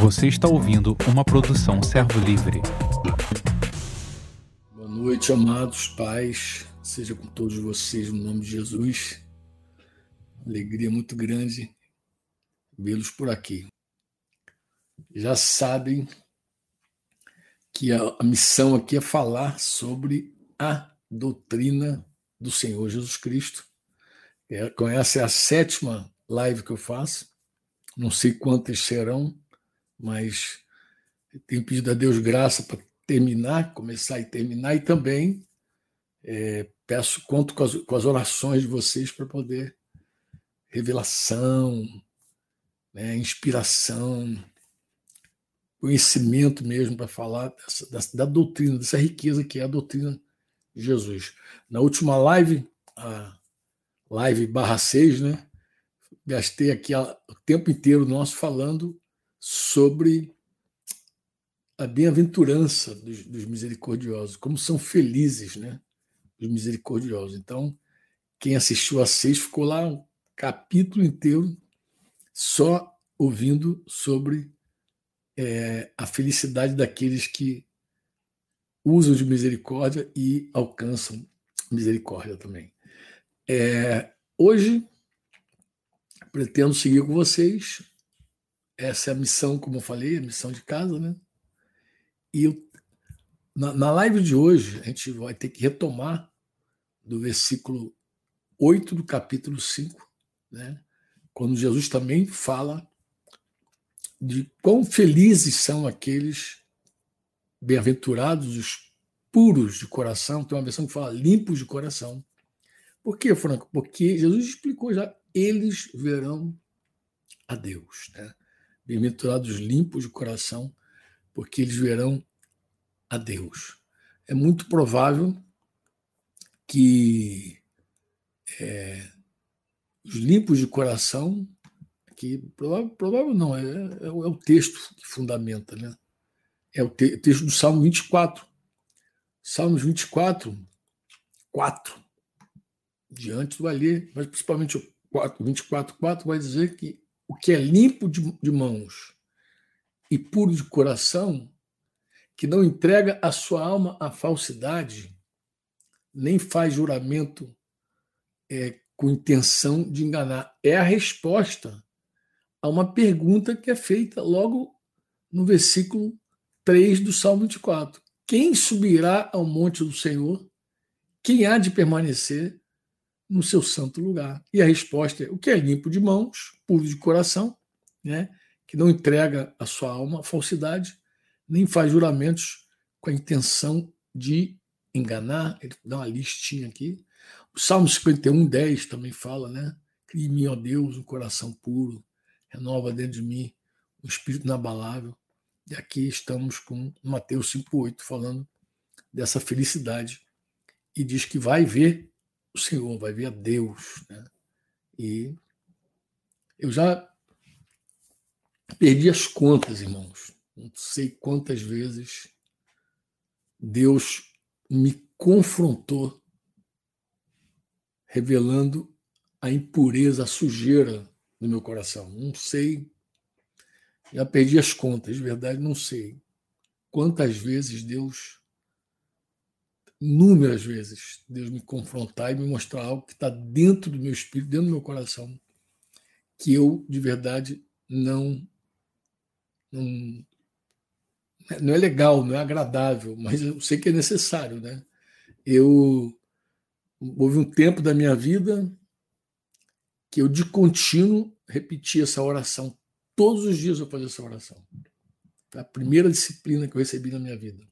Você está ouvindo uma produção Servo Livre. Boa noite, amados pais. Seja com todos vocês no nome de Jesus. Alegria muito grande vê-los por aqui. Já sabem que a, missão aqui é falar sobre a doutrina do Senhor Jesus Cristo. É, essa é a sétima live que eu faço. Não sei quantas serão, mas tenho pedido a Deus graça para terminar, começar e terminar, e também é, peço conto com as, com as, orações de vocês para poder revelação, né, inspiração, conhecimento mesmo para falar dessa, da doutrina, dessa riqueza que é a doutrina de Jesus. Na última live, a live barra 6, né? Gastei aqui o tempo inteiro nosso falando sobre a bem-aventurança dos, dos, misericordiosos, como são felizes, né? Os misericordiosos. Então, quem assistiu a seis ficou lá um capítulo inteiro só ouvindo sobre é, a felicidade daqueles que usam de misericórdia e alcançam misericórdia também. É, hoje pretendo seguir com vocês. Essa é a missão, como eu falei, a missão de casa, né? E eu, na, na live de hoje, a gente vai ter que retomar do versículo 8 do capítulo 5, né? quando Jesus também fala de quão felizes são aqueles bem-aventurados, os puros de coração. Tem uma versão que fala limpos de coração. Por quê, Franco? Porque Jesus explicou já, eles verão a Deus. Né? Bem-aventurados limpos de coração, porque eles verão a Deus. É muito provável que é, os limpos de coração, que provável, provável não, é, é, é, o texto que fundamenta, né? É o te, texto do Salmo 24. Salmos 24, 4. Diante do ali, mas principalmente o 4, 24, 4 vai dizer que o que é limpo de, de mãos e puro de coração, que não entrega a sua alma à falsidade, nem faz juramento é, com intenção de enganar. É a resposta a uma pergunta que é feita logo no versículo 3 do Salmo 24. Quem subirá ao monte do Senhor? Quem há de permanecer no seu santo lugar? E a resposta é: o que é limpo de mãos, puro de coração, né? que não entrega a sua alma à falsidade, nem faz juramentos com a intenção de enganar. Ele dá uma listinha aqui. O Salmo 51, 10 também fala, né? Cria em mim, ó Deus, um coração puro, renova dentro de mim um espírito inabalável. E aqui estamos com Mateus 5,8 falando dessa felicidade. E diz que vai ver o Senhor, vai ver a Deus. Né? E eu já perdi as contas, irmãos. Não sei quantas vezes Deus me confrontou revelando a impureza, a sujeira no meu coração. Não sei, já perdi as contas, de verdade, não sei quantas vezes Deus, inúmeras vezes, Deus me confrontar e me mostrar algo que está dentro do meu espírito, dentro do meu coração, que eu, de verdade, não. não não é legal, não é agradável, mas eu sei que é necessário, né? Eu houve um tempo da minha vida que eu de contínuo repetia essa oração. Todos os dias eu fazia essa oração. Foi a primeira disciplina que eu recebi na minha vida.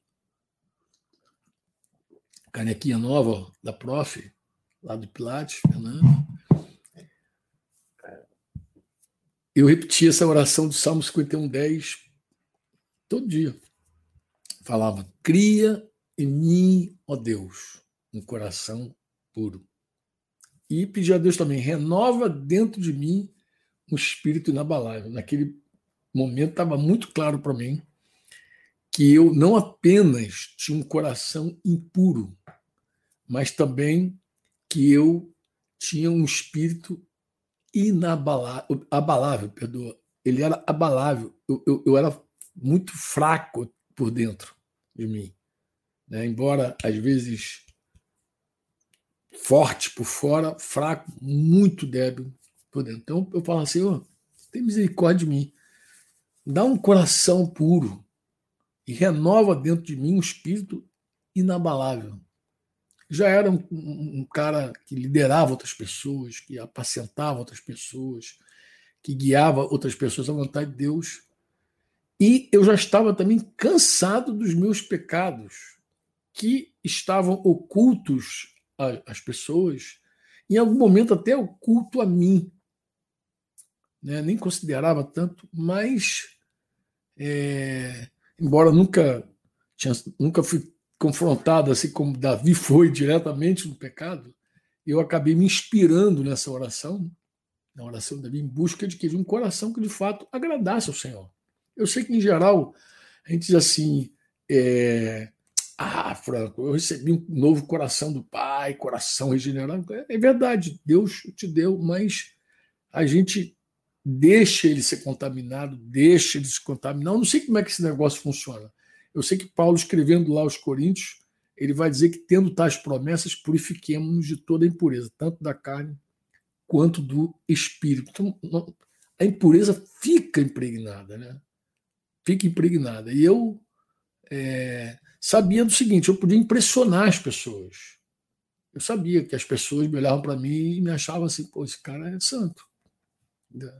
Canequinha nova da prof, lá do Pilates, Fernando. Eu repetia essa oração do Salmo 51, 10 todo dia. Falava: Cria em mim, ó Deus, um coração puro. E pedir a Deus também, renova dentro de mim um espírito inabalável. Naquele momento estava muito claro para mim que eu não apenas tinha um coração impuro, mas também que eu tinha um espírito inabalável, abalável, perdoa. Ele era abalável. eu, eu, eu era muito fraco por dentro de mim. Né? Embora, às vezes, forte por fora, fraco, muito débil por dentro. Então, eu falo assim, oh, tem misericórdia de mim. Dá um coração puro e renova dentro de mim um espírito inabalável. Já era um, um, cara que liderava outras pessoas, que apacentava outras pessoas, que guiava outras pessoas à vontade de Deus. E eu já estava também cansado dos meus pecados, que estavam ocultos às pessoas, em algum momento até oculto a mim. Né? Nem considerava tanto, mas, é, embora nunca, tinha, nunca fui confrontado assim como Davi foi diretamente no pecado, eu acabei me inspirando nessa oração, na oração de Davi, em busca de que um coração que de fato agradasse ao Senhor. Eu sei que em geral a gente diz assim, é, ah, Franco, eu recebi um novo coração do Pai, coração regenerado. É verdade, Deus te deu, mas a gente deixa ele ser contaminado, deixa ele se contaminar. Eu não sei como é que esse negócio funciona. Eu sei que Paulo, escrevendo lá aos Coríntios, ele vai dizer que, tendo tais promessas, purifiquemos-nos de toda a impureza, tanto da carne quanto do espírito. Então, a impureza fica impregnada, né? Fica impregnada. E eu é, sabia do seguinte: eu podia impressionar as pessoas. Eu sabia que as pessoas me olhavam para mim e me achavam assim: pô, esse cara é santo.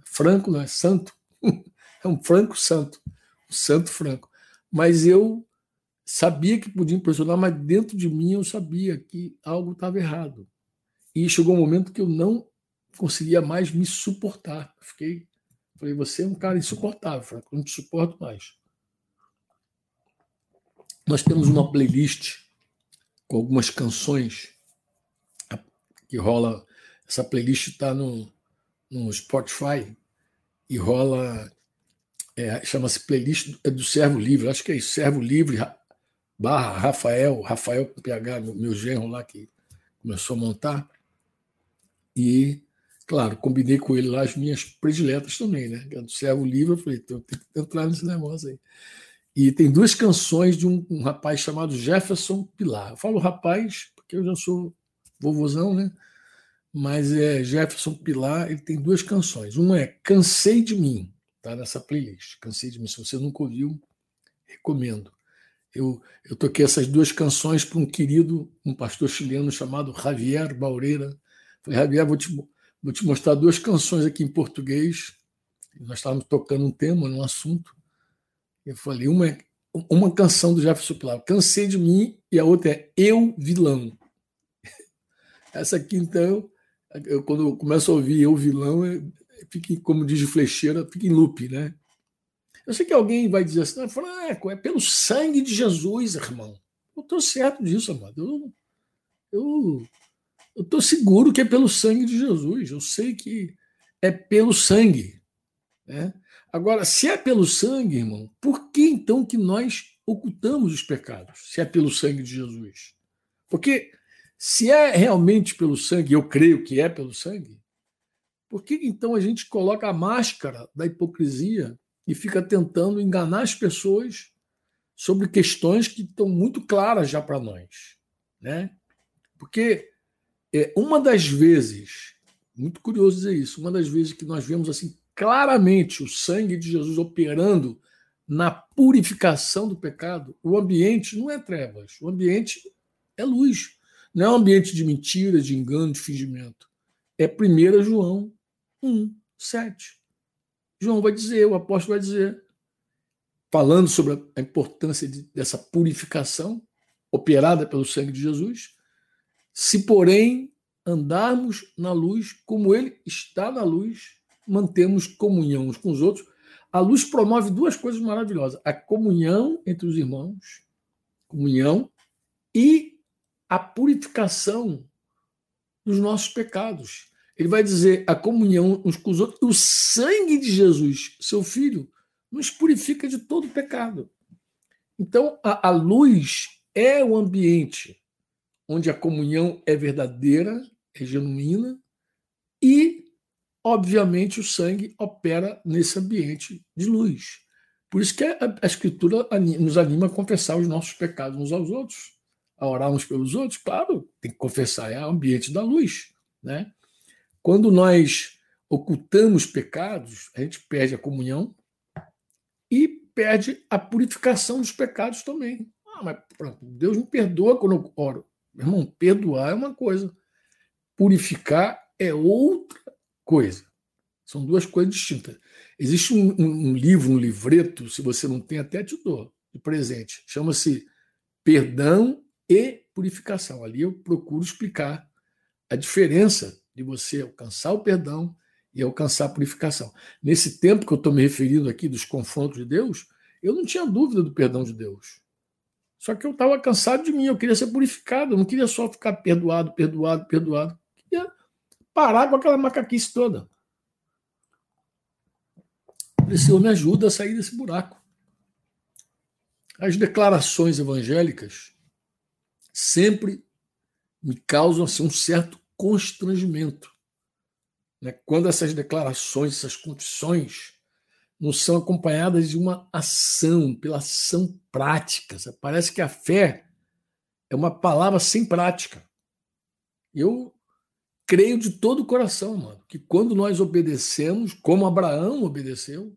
Franco não é santo. é um franco santo. Um santo franco mas eu sabia que podia impressionar, mas dentro de mim eu sabia que algo estava errado. E chegou um momento que eu não conseguia mais me suportar. Fiquei, falei, você é um cara insuportável, Franco, eu não te suporto mais. Nós temos uma playlist com algumas canções que rola. Essa playlist está no, no Spotify e rola é, chama-se playlist é do Servo Livre, acho que é isso, Servo Livre barra Rafael, Rafael PH, meu genro lá que começou a montar. E, claro, combinei com ele lá as minhas prediletas também, né? É do Servo Livre, eu falei, então, tem que entrar nesse negócio aí. E tem duas canções de um, um rapaz chamado Jefferson Pilar. Eu falo rapaz porque eu já sou vovozão, né? Mas é Jefferson Pilar, ele tem duas canções. Uma é Cansei de Mim, Está nessa playlist. Cansei de mim. Se você nunca ouviu, recomendo. Eu, eu toquei essas duas canções para um querido, um pastor chileno chamado Javier Baureira. Falei, Javier, vou te, vou te mostrar duas canções aqui em português. Nós estávamos tocando um tema, um assunto. Eu falei, uma é uma canção do Jefferson Pilar, Cansei de Mim, e a outra é Eu Vilão. Essa aqui, então, eu, quando eu começo a ouvir Eu Vilão, fique, como diz o Flecheira, fica em loop, né? Eu sei que alguém vai dizer assim, Franco, é pelo sangue de Jesus, irmão. Eu estou certo disso, amado. Eu estou seguro que é pelo sangue de Jesus. Eu sei que é pelo sangue. Né? Agora, se é pelo sangue, irmão, por que então que nós ocultamos os pecados? Se é pelo sangue de Jesus? Porque se é realmente pelo sangue, eu creio que é pelo sangue, por que então a gente coloca a máscara da hipocrisia e fica tentando enganar as pessoas sobre questões que estão muito claras já para nós? Né? Porque é, uma das vezes, muito curioso dizer isso, uma das vezes que nós vemos assim claramente o sangue de Jesus operando na purificação do pecado, o ambiente não é trevas, o ambiente é luz. Não é um ambiente de mentira, de engano, de fingimento. É 1 João 1, 7. João vai dizer, o apóstolo vai dizer, falando sobre a importância de, dessa purificação operada pelo sangue de Jesus. Se, porém, andarmos na luz, como ele está na luz, mantemos comunhão uns com os outros. A luz promove duas coisas maravilhosas: a comunhão entre os irmãos, comunhão, e a purificação dos nossos pecados. Ele vai dizer a comunhão uns com os outros. O sangue de Jesus, seu filho, nos purifica de todo pecado. Então, a, a luz é o ambiente onde a comunhão é verdadeira, é genuína, e, obviamente, o sangue opera nesse ambiente de luz. Por isso que a, a Escritura nos anima a confessar os nossos pecados uns aos outros, a orar uns pelos outros. Claro, tem que confessar, é o ambiente da luz. Né? Quando nós ocultamos pecados, a gente perde a comunhão e perde a purificação dos pecados também. Ah, mas Deus me perdoa quando eu oro. Meu irmão, perdoar é uma coisa, purificar é outra coisa. São duas coisas distintas. Existe um, um livro, um livreto, se você não tem, até te dou de presente. Chama-se Perdão e Purificação. Ali eu procuro explicar a diferença de você alcançar o perdão e alcançar a purificação. Nesse tempo que eu estou me referindo aqui dos confrontos de Deus, eu não tinha dúvida do perdão de Deus. Só que eu estava cansado de mim, eu queria ser purificado, eu não queria só ficar perdoado, perdoado, perdoado. Eu queria parar com aquela macaquice toda. O Senhor me ajuda a sair desse buraco. As declarações evangélicas sempre me causam assim, um certo constrangimento. Né? Quando essas declarações, essas confissões, não são acompanhadas de uma ação, pela ação prática. Parece que a fé é uma palavra sem prática. Eu creio de todo o coração, mano, que quando nós obedecemos, como Abraão obedeceu,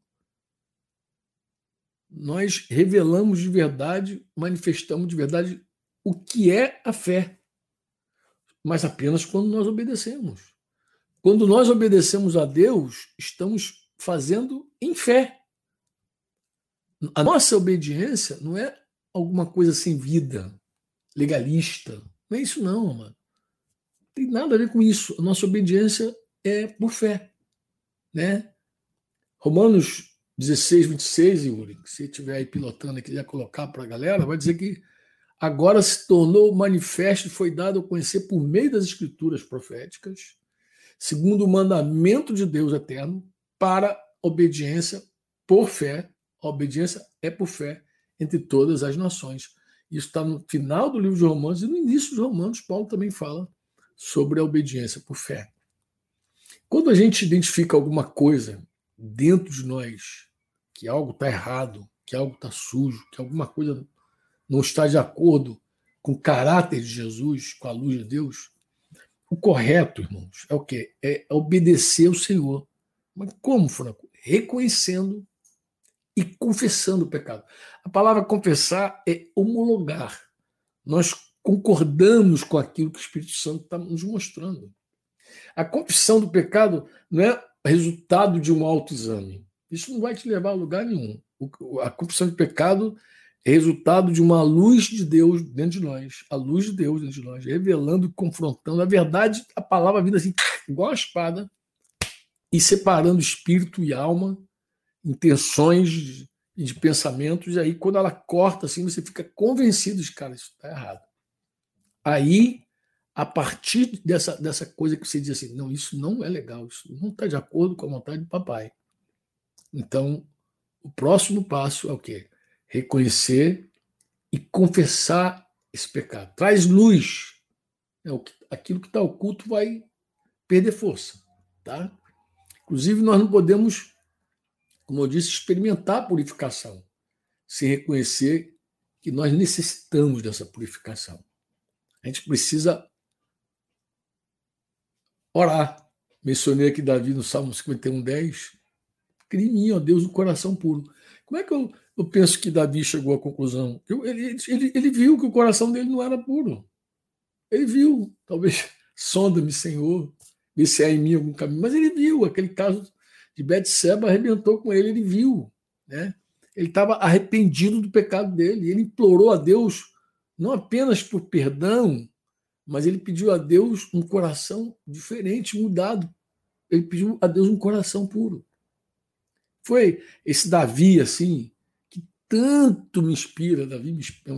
nós revelamos de verdade, manifestamos de verdade o que é a fé, mas apenas quando nós obedecemos. Quando nós obedecemos a Deus, estamos fazendo em fé. A nossa obediência não é alguma coisa sem vida, legalista. Não é isso, não. Não tem nada a ver com isso. A nossa obediência é por fé. Né? Romanos 16, 26, Yuri, se estiver aí pilotando e quiser colocar para a galera, vai dizer que agora se tornou manifesto e foi dado a conhecer por meio das escrituras proféticas segundo o mandamento de Deus eterno, para obediência por fé. A obediência é por fé entre todas as nações. Isso está no final do livro de Romanos e no início de Romanos, Paulo também fala sobre a obediência por fé. Quando a gente identifica alguma coisa dentro de nós, que algo está errado, que algo está sujo, que alguma coisa não está de acordo com o caráter de Jesus, com a luz de Deus, o correto, irmãos, é o quê? É obedecer ao Senhor. Mas como, Franco? Reconhecendo e confessando o pecado. A palavra confessar é homologar. Nós concordamos com aquilo que o Espírito Santo está nos mostrando. A confissão do pecado não é resultado de um autoexame. Isso não vai te levar a lugar nenhum. A confissão de pecado resultado de uma luz de Deus dentro de nós, a luz de Deus dentro de nós, revelando confrontando. A verdade, a palavra vindo assim, igual a espada, e separando espírito e alma, intenções de, de pensamentos, e aí quando ela corta assim, você fica convencido de, cara, isso está errado. Aí, a partir dessa, dessa coisa que você diz assim, não, isso não é legal, isso não está de acordo com a vontade do papai. Então, o próximo passo é o quê? Reconhecer e confessar esse pecado. Traz luz. É aquilo que está oculto vai perder força. Tá? Inclusive, nós não podemos, como eu disse, experimentar a purificação sem reconhecer que nós necessitamos dessa purificação. A gente precisa orar. Mencionei aqui Davi no Salmo 51, 10. Cria em mim, ó Deus, o coração puro. Como é que eu eu penso que Davi chegou à conclusão. Ele, ele, ele viu que o coração dele não era puro. Ele viu, talvez, sonda-me, Senhor, vê se há em mim algum caminho. Mas ele viu, aquele caso de Betseba arrebentou com ele, ele viu. Né? Ele estava arrependido do pecado dele. Ele implorou a Deus, não apenas por perdão, mas ele pediu a Deus um coração diferente, mudado. Ele pediu a Deus um coração puro. Foi esse Davi, assim, tanto me inspira, Davi é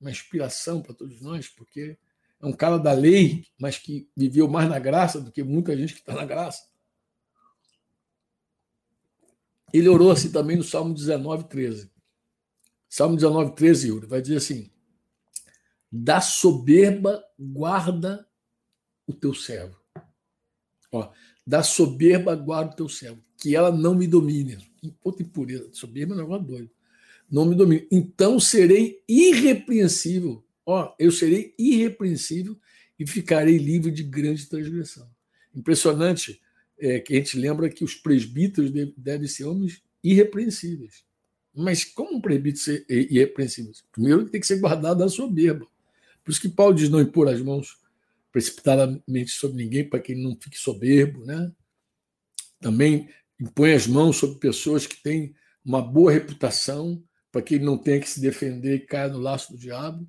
uma inspiração para todos nós, porque é um cara da lei, mas que viveu mais na graça do que muita gente que está na graça. Ele orou assim também no Salmo 19, 13. Salmo 19, 13, Yuri, vai dizer assim: da soberba guarda o teu servo. Ó, da soberba guarda o teu servo, que ela não me domine. outra impureza. Soberba é um negócio doido. Não me domine. Então serei irrepreensível. Ó, eu serei irrepreensível e ficarei livre de grande transgressão. Impressionante é, que a gente lembra que os presbíteros devem ser homens irrepreensíveis. Mas como um presbítero ser irrepreensível? Primeiro tem que ser guardado da soberba. Por isso que Paulo diz não impor as mãos precipitadamente sobre ninguém para que ele não fique soberbo, né? Também impõe as mãos sobre pessoas que têm uma boa reputação para que ele não tenha que se defender e caia no laço do diabo,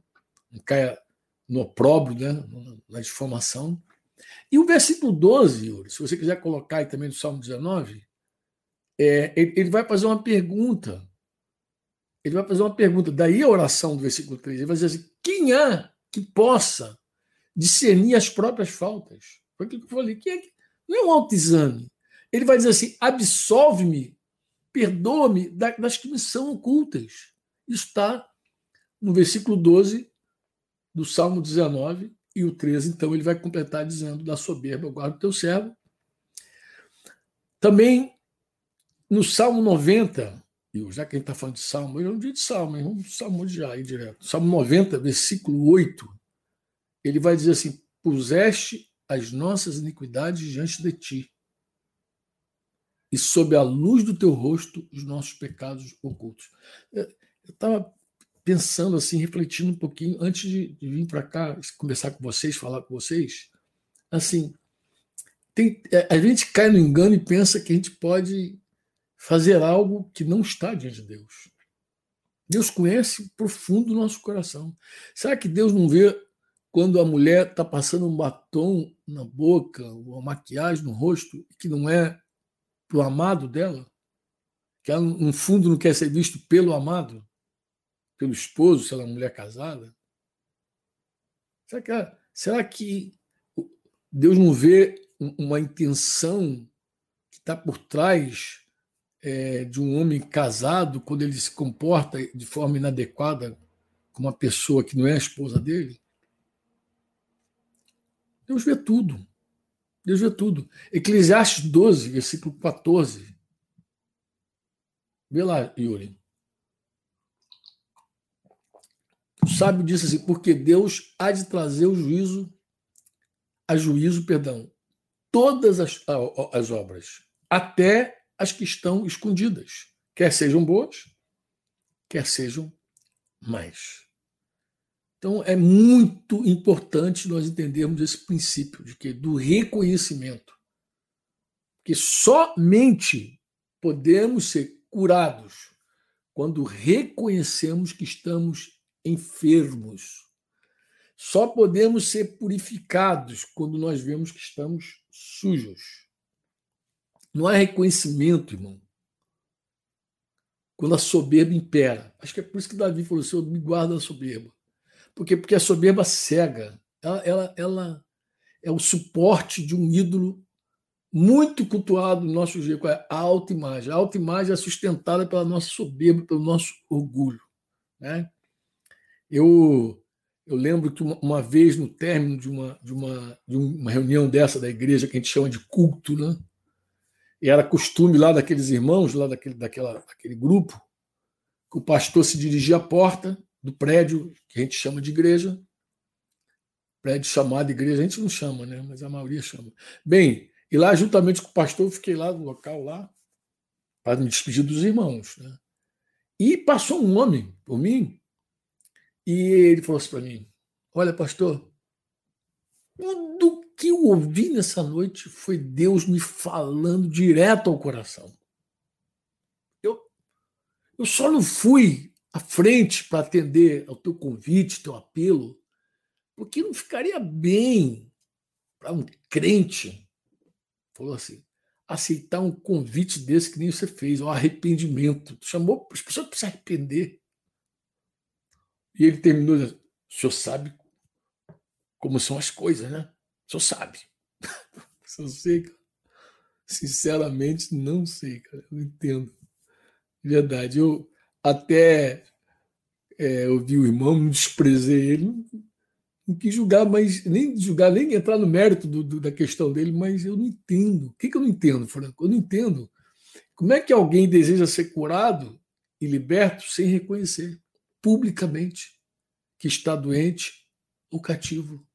caia no opróbrio, né? na difamação. E o versículo 12, Yuri, se você quiser colocar aí também no Salmo 19, é, ele vai fazer uma pergunta. Ele vai fazer uma pergunta. Daí a oração do versículo 3. Ele vai dizer assim: quem há que possa discernir as próprias faltas? Foi aquilo que eu falei. Quem é que... Não é um autoexame. Ele vai dizer assim: absolve-me, perdoa-me das que me são ocultas. Isso está no versículo 12 do Salmo 19 e o 13. Então ele vai completar dizendo: da soberba guarda o teu servo. Também no Salmo 90, já que a gente está falando de Salmo, eu não digo de Salmo, vamos Salmo de já aí direto. Salmo 90, versículo 8, ele vai dizer assim: Puseste as nossas iniquidades diante de ti, e sob a luz do teu rosto os nossos pecados ocultos. Eu estava pensando assim, refletindo um pouquinho, antes de, de vir para cá, conversar com vocês, falar com vocês, assim, tem, é, a gente cai no engano e pensa que a gente pode fazer algo que não está diante de Deus. Deus conhece profundo o nosso coração. Será que Deus não vê quando a mulher está passando um batom na boca, uma maquiagem no rosto, que não é para o amado dela? Que ela, no fundo, não quer ser visto pelo amado? Pelo esposo, se ela é uma mulher casada? Será que, será que Deus não vê uma intenção que está por trás é, de um homem casado quando ele se comporta de forma inadequada com uma pessoa que não é a esposa dele? Deus vê tudo. Deus vê tudo. Eclesiastes 12, versículo 14. Vê lá, Yuri. O sábio disse assim: porque Deus há de trazer o juízo, a juízo, perdão, todas as, as obras, até as que estão escondidas, quer sejam boas, quer sejam mais. Então é muito importante nós entendermos esse princípio de que do reconhecimento, que somente podemos ser curados quando reconhecemos que estamos enfermos. Só podemos ser purificados quando nós vemos que estamos sujos. Não há reconhecimento, irmão. Quando a soberba impera. Acho que é por isso que Davi falou: Senhor, me guarda a soberba. Por quê? Porque a soberba cega. Ela, ela, ela é o suporte de um ídolo muito cultuado no nosso jeito, é a autoimagem. A autoimagem é sustentada pela nossa soberba, pelo nosso orgulho. Né? Eu, eu lembro que uma, uma, vez, no término de uma, de, uma, de uma reunião dessa da igreja, que a gente chama de culto, né? E era costume lá daqueles irmãos, lá daquele, daquela, daquele grupo, que o pastor se dirigia à porta do prédio que a gente chama de igreja. Prédio chamado igreja, a gente não chama, né? Mas a maioria chama. Bem, e lá, juntamente com o pastor, eu fiquei lá no local lá, para me despedir dos irmãos. Né? E passou um homem por mim, e ele falou assim para mim: Olha, pastor, tudo que eu ouvi nessa noite foi Deus me falando direto ao coração. Eu, eu só não fui à frente para atender ao teu convite, teu apelo, porque não ficaria bem para um crente, falou assim, aceitar um convite desse que nem você fez, o arrependimento. Chamou as pessoas para se arrepender. E ele terminou dizendo: o senhor sabe como são as coisas, né? O senhor sabe. Eu sei, cara. Sinceramente, não sei, cara. Eu não entendo. Verdade. Eu até é, ouvi o irmão, não desprezei ele, não, quis julgar, mas nem julgar, nem entrar no mérito do, do, da questão dele, mas eu não entendo. O que, que eu não entendo, Franco? Eu não entendo Como é que alguém deseja ser curado e liberto sem reconhecer publicamente que está doente ou cativo?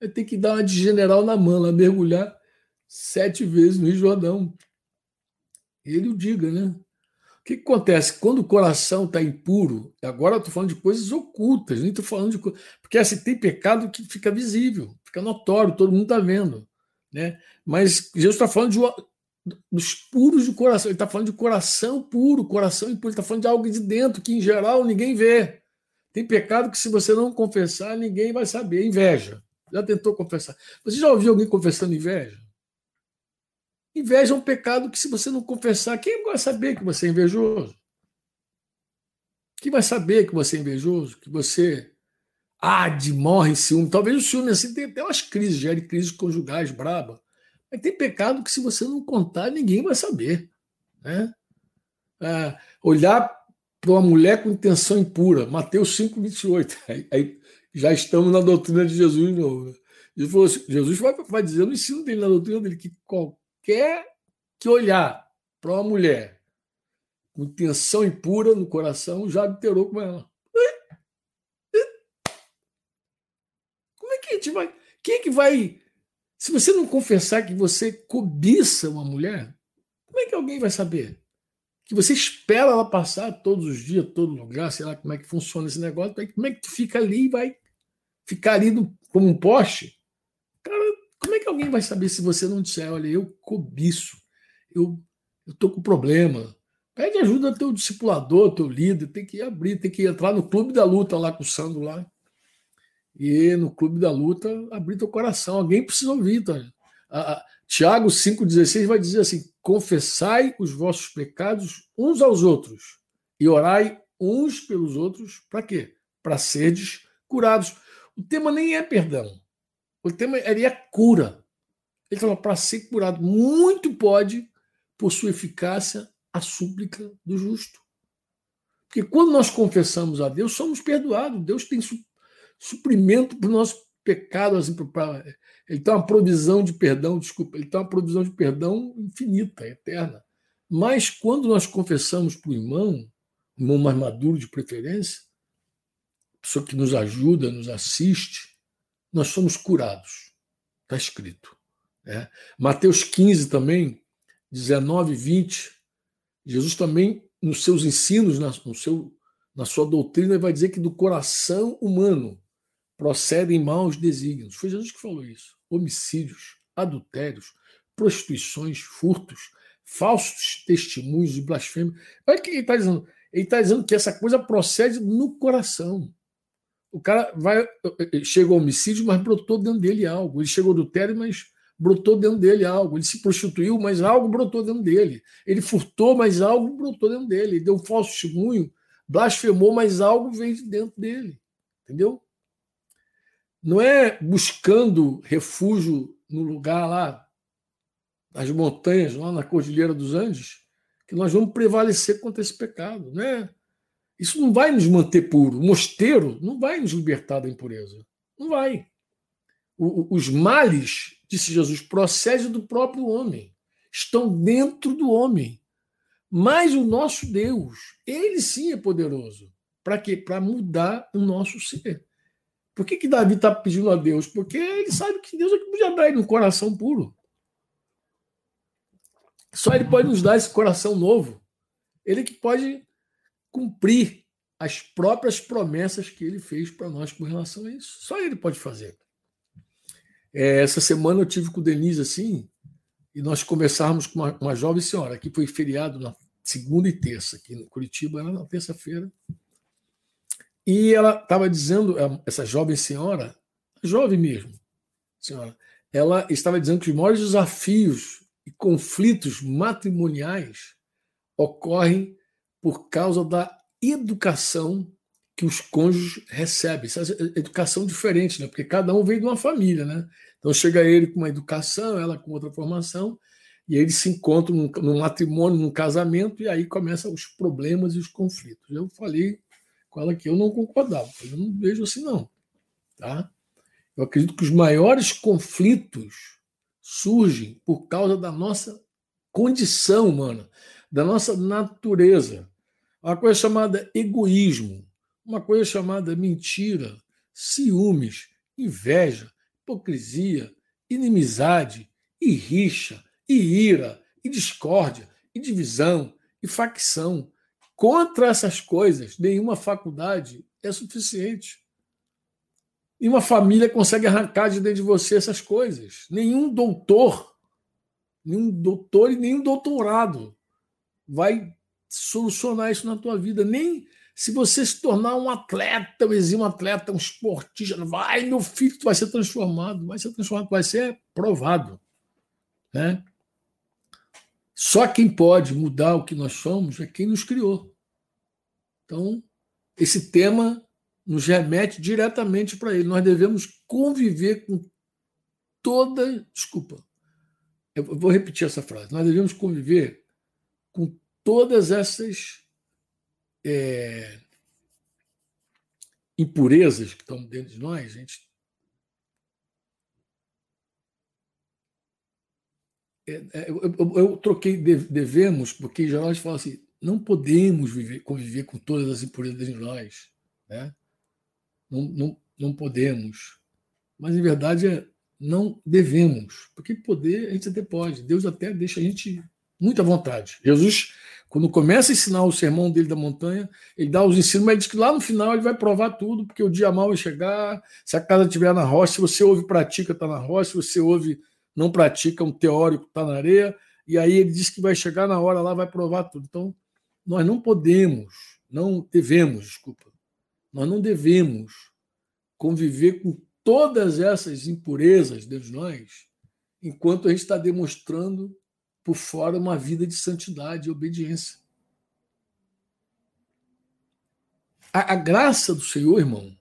Vai ter que dar uma de general na mão, lá, mergulhar sete vezes no Rio Jordão. Ele o diga, né? Que, que acontece? Quando o coração está impuro, agora eu estou falando de coisas ocultas, nem estou falando de Porque assim, tem pecado que fica visível, fica notório, todo mundo está vendo. Né? Mas Jesus está falando de, dos puros do coração, ele está falando de coração puro, coração impuro, ele está falando de algo de dentro que, em geral, ninguém vê. Tem pecado que, se você não confessar, ninguém vai saber. Inveja. Já tentou confessar? Você já ouviu alguém confessando inveja? Inveja é um pecado que, se você não confessar, quem vai saber que você é invejoso? Quem vai saber que você é invejoso? Que você ade, morre em ciúme? Talvez o ciúme assim tem até umas crises, gere crises conjugais braba. Mas tem pecado que, se você não contar, ninguém vai saber. Né? É, olhar para uma mulher com intenção impura, Mateus 5, 28. Aí, aí já estamos na doutrina de Jesus de novo. Né? Jesus, assim, vai, vai dizer no ensino dele, na doutrina dele, que qualquer que olhar para uma mulher com intenção impura no coração já adulterou com ela. Como é que a gente vai. Quem é que vai. Se você não confessar que você cobiça uma mulher, como é que alguém vai saber? Que você espera ela passar todos os dias, todo lugar, sei lá como é que funciona esse negócio, como é que tu fica ali e vai ficar ali como um poste? É que alguém vai saber se você não disser, olha, eu cobiço, eu estou com problema? Pede ajuda ao teu discipulador, teu líder, tem que abrir, tem que entrar no clube da luta lá com o Sandro lá. E no clube da luta, abrir teu coração. Alguém precisa ouvir, tá? A, a, Tiago 5,16 vai dizer assim: confessai os vossos pecados uns aos outros e orai uns pelos outros, para quê? Para serdes curados. O tema nem é perdão. O tema é cura. Ele fala para ser curado. Muito pode, por sua eficácia, a súplica do justo. Porque quando nós confessamos a Deus, somos perdoados. Deus tem suprimento para o nosso pecado. Assim, pra, ele tem uma provisão de perdão, desculpa, ele tem uma provisão de perdão infinita, eterna. Mas quando nós confessamos para o irmão, irmão mais maduro de preferência, pessoa que nos ajuda, nos assiste, nós somos curados. Está escrito. Né? Mateus 15 também, 19 e 20, Jesus também, nos seus ensinos, na, no seu, na sua doutrina, vai dizer que do coração humano procedem maus desígnios. Foi Jesus que falou isso. Homicídios, adultérios, prostituições, furtos, falsos testemunhos e blasfêmia. Olha o que ele está dizendo. Ele está dizendo que essa coisa procede no coração. O cara vai, chegou ao homicídio, mas brotou dentro dele algo. Ele chegou ao adultério, mas brotou dentro dele algo. Ele se prostituiu, mas algo brotou dentro dele. Ele furtou, mas algo brotou dentro dele. Ele deu um falso testemunho, blasfemou, mas algo veio de dentro dele. Entendeu? Não é buscando refúgio no lugar lá, nas montanhas, lá na Cordilheira dos Andes, que nós vamos prevalecer contra esse pecado. Não é isso não vai nos manter puro. O mosteiro não vai nos libertar da impureza. Não vai. O, os males, disse Jesus, procedem do próprio homem. Estão dentro do homem. Mas o nosso Deus, ele sim é poderoso. Para quê? Para mudar o nosso ser. Por que, que Davi está pedindo a Deus? Porque ele sabe que Deus é que podia dar ele um coração puro. Só ele pode nos dar esse coração novo. Ele que pode cumprir as próprias promessas que ele fez para nós com relação a isso. Só ele pode fazer. É, essa semana eu tive com o Denise assim, e nós conversávamos com uma, uma jovem senhora, que foi feriado na segunda e terça, aqui no Curitiba, era na terça-feira. E ela estava dizendo, essa jovem senhora, jovem mesmo, senhora, ela estava dizendo que os maiores desafios e conflitos matrimoniais ocorrem por causa da educação que os cônjuges recebem. Essa educação diferente, né? porque cada um vem de uma família. Né? Então chega ele com uma educação, ela com outra formação, e eles se encontram num, num matrimônio, num casamento, e aí começam os problemas e os conflitos. Eu falei com ela que eu não concordava, eu não vejo assim, não. Tá? Eu acredito que os maiores conflitos surgem por causa da nossa condição humana, da nossa natureza. Uma coisa chamada egoísmo, uma coisa chamada mentira, ciúmes, inveja, hipocrisia, inimizade, e rixa, e ira, e discórdia, e divisão, e facção. Contra essas coisas, nenhuma faculdade é suficiente. E uma família consegue arrancar de dentro de você essas coisas. Nenhum doutor, nenhum doutor e nenhum doutorado vai solucionar isso na tua vida. Nem se você se tornar um atleta, um exímio atleta, um esportista, vai, meu filho, tu vai ser transformado, vai ser transformado, vai ser provado. Né? Só quem pode mudar o que nós somos é quem nos criou. Então, esse tema nos remete diretamente para ele. Nós devemos conviver com toda. Desculpa, eu vou repetir essa frase. Nós devemos conviver com todas essas é, impurezas que estão dentro de nós. A gente é, é, eu, eu, eu, troquei devemos, porque em geral a gente fala assim, não podemos viver, conviver com todas as impurezas de nós. Né? Não, não, não podemos. Mas, em verdade, é, não devemos. Porque poder a gente até pode. Deus até deixa a gente muita vontade. Jesus, quando começa a ensinar o sermão dele da montanha, ele dá os ensinos, mas diz que lá no final ele vai provar tudo, porque o dia mal vai chegar. Se a casa estiver na rocha, se você ouve pratica, está na rocha. Se você ouve não pratica, um teórico, está na areia. E aí ele diz que vai chegar na hora lá, vai provar tudo. Então, nós não podemos, não devemos, desculpa, nós não devemos conviver com todas essas impurezas de nós, enquanto a gente está demonstrando por fora uma vida de santidade e obediência. A, a graça do Senhor, irmão,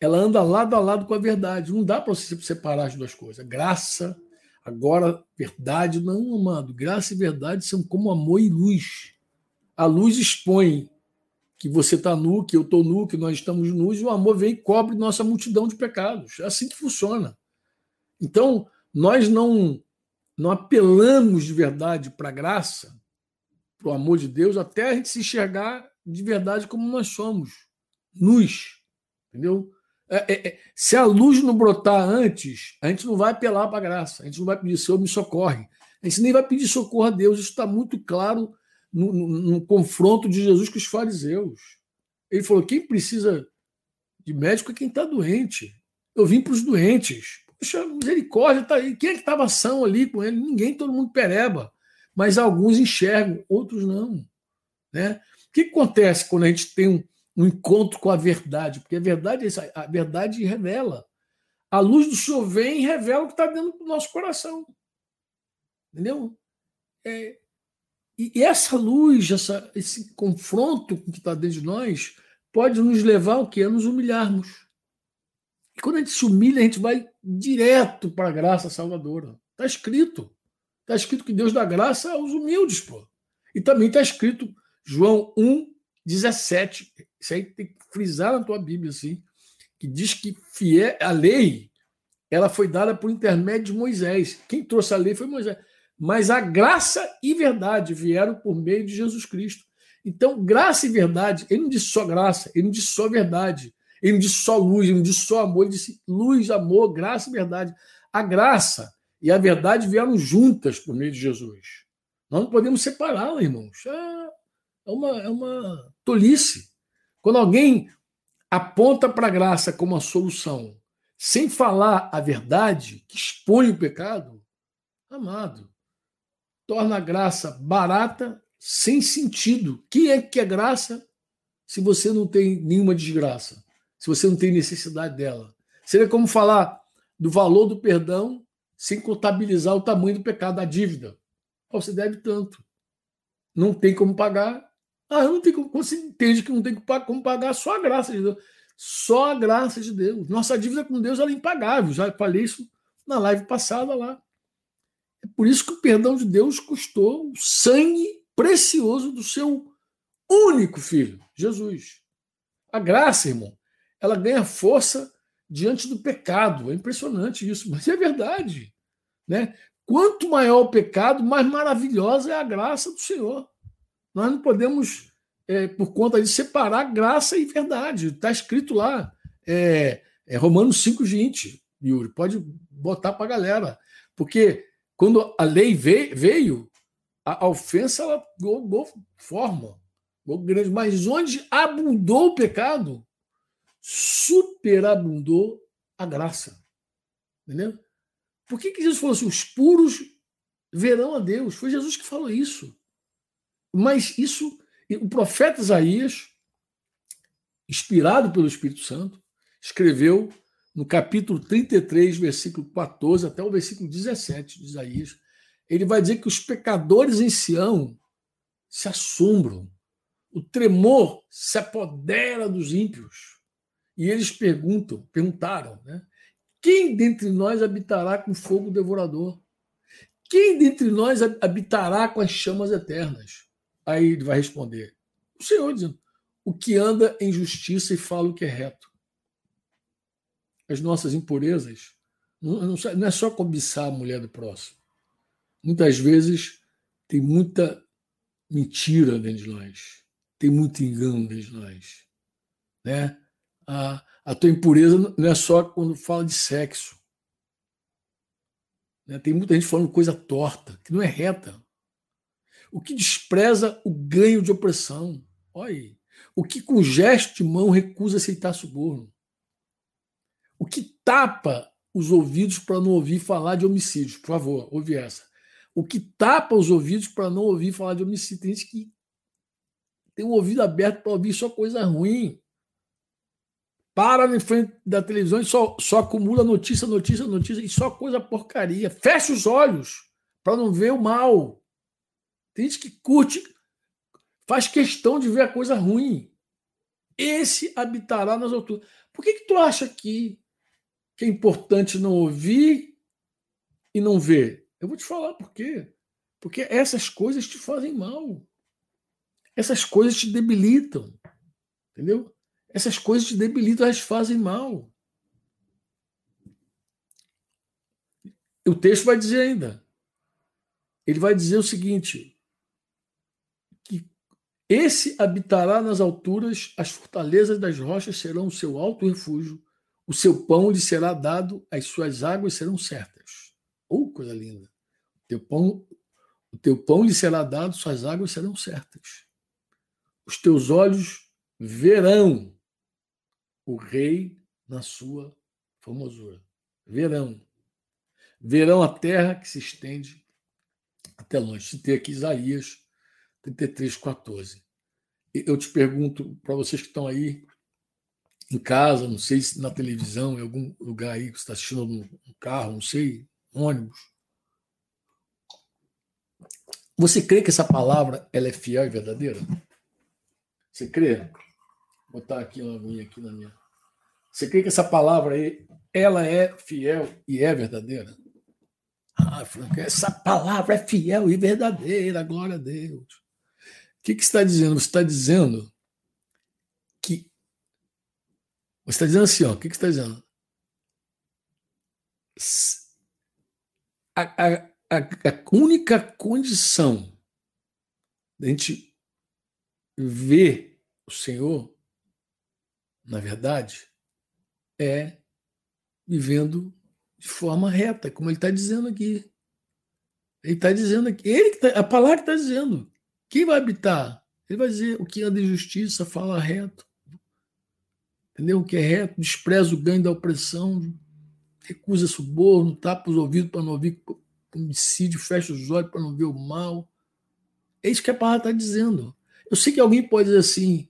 ela anda lado a lado com a verdade. Não dá para você separar as duas coisas. Graça, agora, verdade, não, amado. Graça e verdade são como amor e luz. A luz expõe que você está nu, que eu estou nu, que nós estamos nus, e o amor vem e cobre nossa multidão de pecados. É assim que funciona. Então, nós não, não apelamos de verdade para a graça, para o amor de Deus, até a gente se enxergar de verdade como nós somos, nus. Entendeu? É, é, é, se a luz não brotar antes, a gente não vai apelar para a graça, a gente não vai pedir, Senhor, me socorre. A gente nem vai pedir socorro a Deus, isso está muito claro no, no, no, confronto de Jesus com os fariseus. Ele falou: quem precisa de médico é quem está doente. Eu vim para os doentes. Poxa, misericórdia está aí. Quem é que estava são ali com ele? Ninguém, todo mundo pereba. Mas alguns enxergam, outros não. Né? O que acontece quando a gente tem um, um encontro com a verdade? Porque a verdade, a verdade revela. A luz do Senhor vem e revela o que está dentro do nosso coração. Entendeu? É, e essa luz, essa, esse confronto que está dentro de nós, pode nos levar ao que? A nos humilharmos. E quando a gente se humilha, a gente vai direto para a graça salvadora. Está escrito. Está escrito que Deus dá graça aos humildes, pô. E também está escrito João 1, 17. Isso aí tem que frisar na tua Bíblia, assim, que diz que fiel, a lei ela foi dada por intermédio de Moisés. Quem trouxe a lei foi Moisés mas a graça e verdade vieram por meio de Jesus Cristo. Então, graça e verdade, ele não disse só graça, ele não disse só verdade, ele não disse só luz, ele não disse só amor, ele disse luz, amor, graça e verdade. A graça e a verdade vieram juntas por meio de Jesus. Nós não podemos separá-las, irmãos. É uma, é uma tolice. Quando alguém aponta para a graça como a solução, sem falar a verdade, que expõe o pecado, amado, torna a graça barata, sem sentido. Que é que é graça se você não tem nenhuma desgraça? Se você não tem necessidade dela? Seria como falar do valor do perdão sem contabilizar o tamanho do pecado, da dívida. Você deve tanto. Não tem como pagar. Ah, não tenho como. Você entende que não tem como pagar só a graça de Deus. Só a graça de Deus. Nossa dívida com Deus é impagável. Já falei isso na live passada lá. É por isso que o perdão de Deus custou o sangue precioso do seu único filho, Jesus. A graça, irmão, ela ganha força diante do pecado. É impressionante isso, mas é verdade. Né? quanto maior o pecado, mais maravilhosa é a graça do Senhor. Nós não podemos, é, por conta de separar graça e verdade. Está escrito lá, é, é Romanos 5,20, Yuri. Pode botar para a galera. Porque quando a lei veio, a ofensa ela ganhou forma, grande. Mas onde abundou o pecado, superabundou a graça. Entendeu? Por que, que Jesus falou assim? Os puros verão a Deus. Foi Jesus que falou isso. Mas isso, o profeta Isaías, inspirado pelo Espírito Santo, escreveu no capítulo 33, versículo 14 até o versículo 17 de Isaías. Ele vai dizer que os pecadores em Sião se assombram, o tremor se apodera dos ímpios. E eles perguntam, perguntaram, né? Quem dentre nós habitará com fogo devorador? Quem dentre nós habitará com as chamas eternas? Aí ele vai responder: O Senhor dizendo, o que anda em justiça e fala o que é reto. As nossas impurezas não é só cobiçar a mulher do próximo. Muitas vezes tem muita mentira dentro de nós, tem muito engano dentro de nós. Né? A, a tua impureza não é só quando fala de sexo. Né? Tem muita gente falando coisa torta, que não é reta. O que despreza o ganho de opressão. Olha aí. O que com gesto de mão recusa aceitar suborno. O que tapa os ouvidos para não ouvir falar de homicídios. Por favor, ouve essa. O que tapa os ouvidos para não ouvir falar de homicídio. Tem gente que tem um ouvido aberto para ouvir só coisa ruim para na frente da televisão e só, só acumula notícia, notícia, notícia e só coisa porcaria. Fecha os olhos para não ver o mal. Tem gente que curte, faz questão de ver a coisa ruim. Esse habitará nas alturas. Por que, que tu acha que, que é importante não ouvir e não ver? Eu vou te falar por quê. Porque essas coisas te fazem mal. Essas coisas te debilitam. Entendeu? Essas coisas te debilitam, elas fazem mal. O texto vai dizer ainda. Ele vai dizer o seguinte: que esse habitará nas alturas, as fortalezas das rochas serão o seu alto refúgio, o seu pão lhe será dado, as suas águas serão certas. Oh, coisa linda! O teu pão, o teu pão lhe será dado, suas águas serão certas. Os teus olhos verão o rei na sua formosura. Verão. Verão a terra que se estende até longe. Citei aqui Isaías 33, 14. Eu te pergunto, para vocês que estão aí em casa, não sei se na televisão, em algum lugar aí que você está assistindo no carro, não sei, ônibus. Você crê que essa palavra ela é fiel e verdadeira? Você crê? Botar aqui uma aguinha aqui na minha. Você crê que essa palavra aí, ela é fiel e é verdadeira? Ah, Franco, essa palavra é fiel e verdadeira, glória a Deus. O que, que está dizendo? Você está dizendo que. Você está dizendo assim, ó, o que, que está dizendo? A, a, a, a única condição da gente ver o Senhor na verdade, é vivendo de forma reta, como ele está dizendo aqui. Ele está dizendo aqui, ele tá, a palavra está dizendo. Quem vai habitar? Ele vai dizer o que anda em justiça, fala reto. Entendeu? O que é reto, despreza o ganho da opressão, recusa suborno, tapa os ouvidos para não ouvir homicídio, fecha os olhos para não ver o mal. É isso que a palavra está dizendo. Eu sei que alguém pode dizer assim,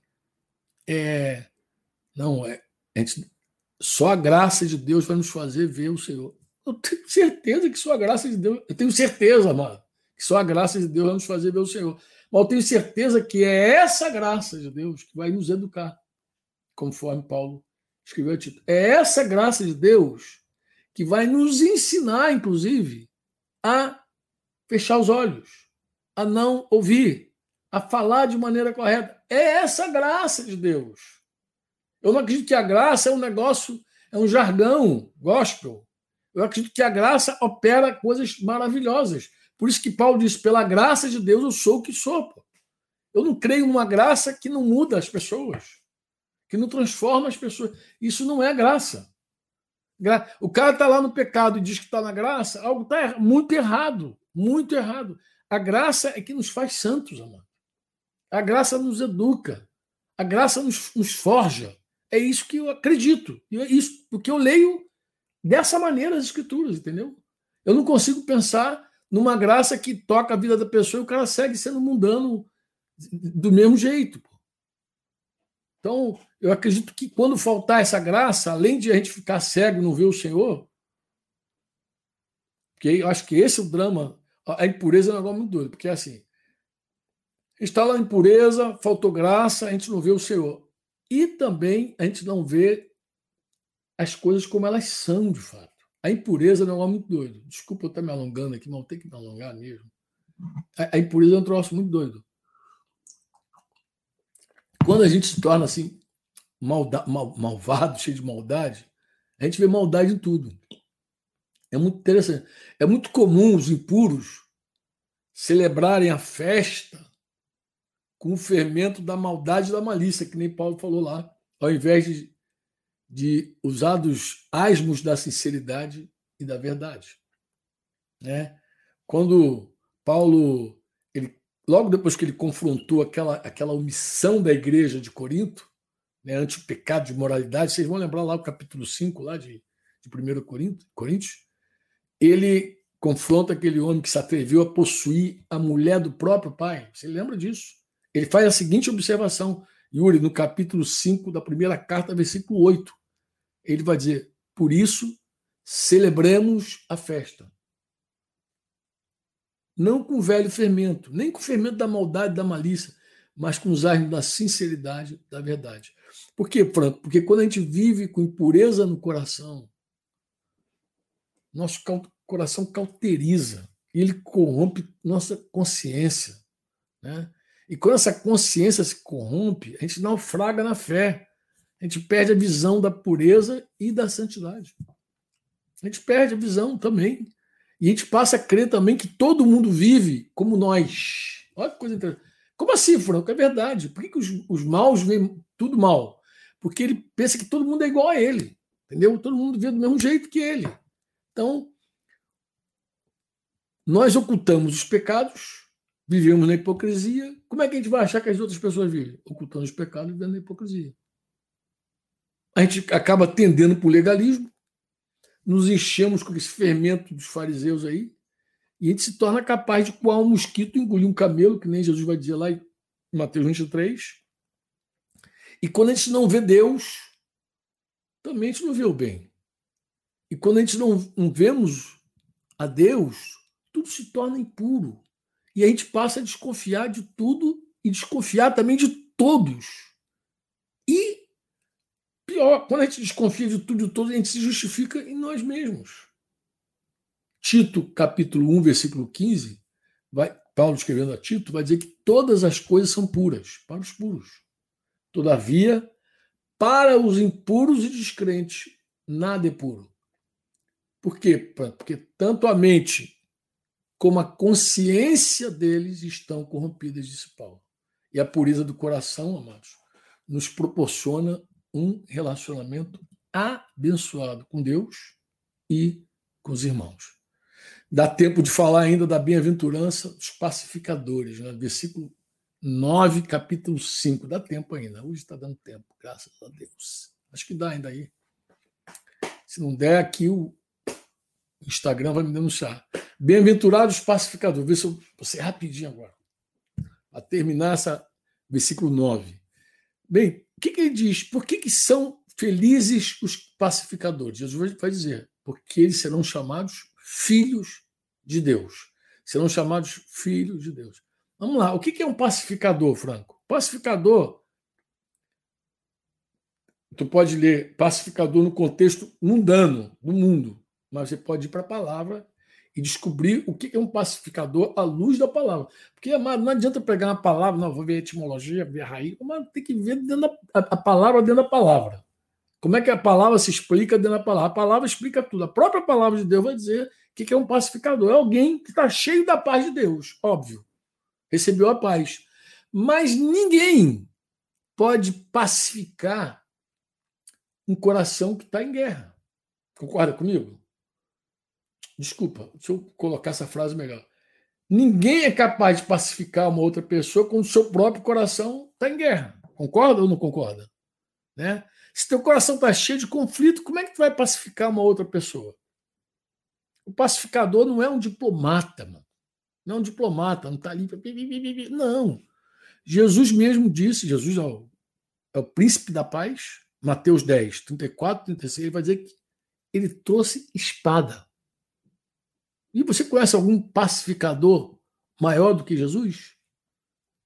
é, não, é, a gente, só a graça de Deus vai nos fazer ver o Senhor. Eu tenho certeza que só a graça de Deus, eu tenho certeza, amado, que só a graça de Deus vai nos fazer ver o Senhor. Mas eu tenho certeza que é essa graça de Deus que vai nos educar, conforme Paulo escreveu o título. É essa graça de Deus que vai nos ensinar, inclusive, a fechar os olhos, a não ouvir, a falar de maneira correta. É essa graça de Deus eu não acredito que a graça é um negócio, é um jargão gospel. Eu acredito que a graça opera coisas maravilhosas. Por isso que Paulo diz: pela graça de Deus eu sou o que sou. Pô. Eu não creio numa graça que não muda as pessoas, que não transforma as pessoas. Isso não é graça. O cara está lá no pecado e diz que está na graça, algo está muito errado. Muito errado. A graça é que nos faz santos, amado. A graça nos educa. A graça nos, nos forja. É isso que eu acredito. É isso porque eu leio dessa maneira as escrituras, entendeu? Eu não consigo pensar numa graça que toca a vida da pessoa e o cara segue sendo mundano do mesmo jeito. Então, eu acredito que quando faltar essa graça, além de a gente ficar cego e não ver o Senhor, porque eu acho que esse é o drama, a impureza é um negócio muito doido, porque é assim, está lá a impureza, faltou graça, a gente não vê o Senhor. E também a gente não vê as coisas como elas são de fato. A impureza é um negócio muito doido. Desculpa eu estar me alongando aqui, mas tem que me alongar mesmo. A, impureza é um troço muito doido. Quando a gente se torna assim, malda, mal, malvado, cheio de maldade, a gente vê maldade em tudo. É muito interessante. É muito comum os impuros celebrarem a festa com o fermento da maldade e da malícia, que nem Paulo falou lá, ao invés de de usar dos asmos da sinceridade e da verdade. Né? Quando Paulo, ele, logo depois que ele confrontou aquela, aquela omissão da igreja de Corinto, né, ante o pecado de moralidade, vocês vão lembrar lá o capítulo 5 lá de, de 1 Coríntios, ele confronta aquele homem que se atreveu a possuir a mulher do próprio pai. Você lembra disso? Ele faz a seguinte observação: Yuri, no capítulo 5 da primeira carta, versículo 8, ele vai dizer: Por isso, celebremos a festa. Não com velho fermento, nem com fermento da maldade, da malícia, mas com os armas da sinceridade, da verdade. Por quê, Franco? Porque quando a gente vive com impureza no coração, nosso coração cauteriza, ele corrompe nossa consciência. Né? E quando essa consciência se corrompe, a gente naufraga na fé. A gente perde a visão da pureza e da santidade. A gente perde a visão também. E a gente passa a crer também que todo mundo vive como nós. Olha que coisa interessante. Como assim, Franco? É verdade. Por que, que os, os maus veem tudo mal? Porque ele pensa que todo mundo é igual a ele. Entendeu? Todo mundo vê do mesmo jeito que ele. Então, nós ocultamos os pecados vivemos na hipocrisia, como é que a gente vai achar que as outras pessoas vivem? Ocultando os pecados e vivendo na hipocrisia. A gente acaba tendendo para o legalismo, nos enchemos com esse fermento dos fariseus aí, e a gente se torna capaz de coar um mosquito, engolir um camelo, que nem Jesus vai dizer lá em Mateus 23. E quando a gente não vê Deus, também a gente não vê o bem. E quando a gente não, não vemos a Deus, tudo se torna impuro. E a gente passa a desconfiar de tudo e desconfiar também de todos. E pior, quando a gente desconfia de tudo e de todos, a gente se justifica em nós mesmos. Tito, capítulo 1, versículo 15, vai, Paulo escrevendo a Tito, vai dizer que todas as coisas são puras, para os puros. Todavia, para os impuros e descrentes, nada é puro. Por quê? Porque tanto a mente como a consciência deles estão corrompidas, disse Paulo. E a pureza do coração, amados, nos proporciona um relacionamento abençoado com Deus e com os irmãos. Dá tempo de falar ainda da bem-aventurança dos pacificadores, né? versículo 9, capítulo 5. Dá tempo ainda. Hoje está dando tempo, graças a Deus. Acho que dá ainda aí. Se não der, aqui o Instagram vai me denunciar. Bem-aventurados pacificadores. Vê se eu você rapidinho agora. A terminar essa versículo 9. Bem, o que, que ele diz? Por que, que são felizes os pacificadores? Jesus vai dizer, porque eles serão chamados filhos de Deus. Serão chamados filhos de Deus. Vamos lá, o que é um pacificador, Franco? Pacificador, tu pode ler pacificador no contexto mundano, do mundo, mas você pode ir para a palavra e descobrir o que é um pacificador à luz da palavra. Porque, amado, não adianta pegar uma palavra, não, vou ver a etimologia, ver a raiz, mas tem que ver dentro da, a, a palavra dentro da palavra. Como é que a palavra se explica dentro da palavra? A palavra explica tudo. A própria palavra de Deus vai dizer o que é um pacificador. É alguém que está cheio da paz de Deus, óbvio. Recebeu a paz. Mas ninguém pode pacificar um coração que está em guerra. Concorda comigo? Desculpa, deixa eu colocar essa frase melhor. Ninguém é capaz de pacificar uma outra pessoa quando o seu próprio coração está em guerra. Concorda ou não concorda? Né? Se teu coração está cheio de conflito, como é que tu vai pacificar uma outra pessoa? O pacificador não é um diplomata, mano. Não é um diplomata, não está ali. Não. Jesus mesmo disse, Jesus é o, é o príncipe da paz, Mateus 10, 34, 36, ele vai dizer que ele trouxe espada. E você conhece algum pacificador maior do que Jesus?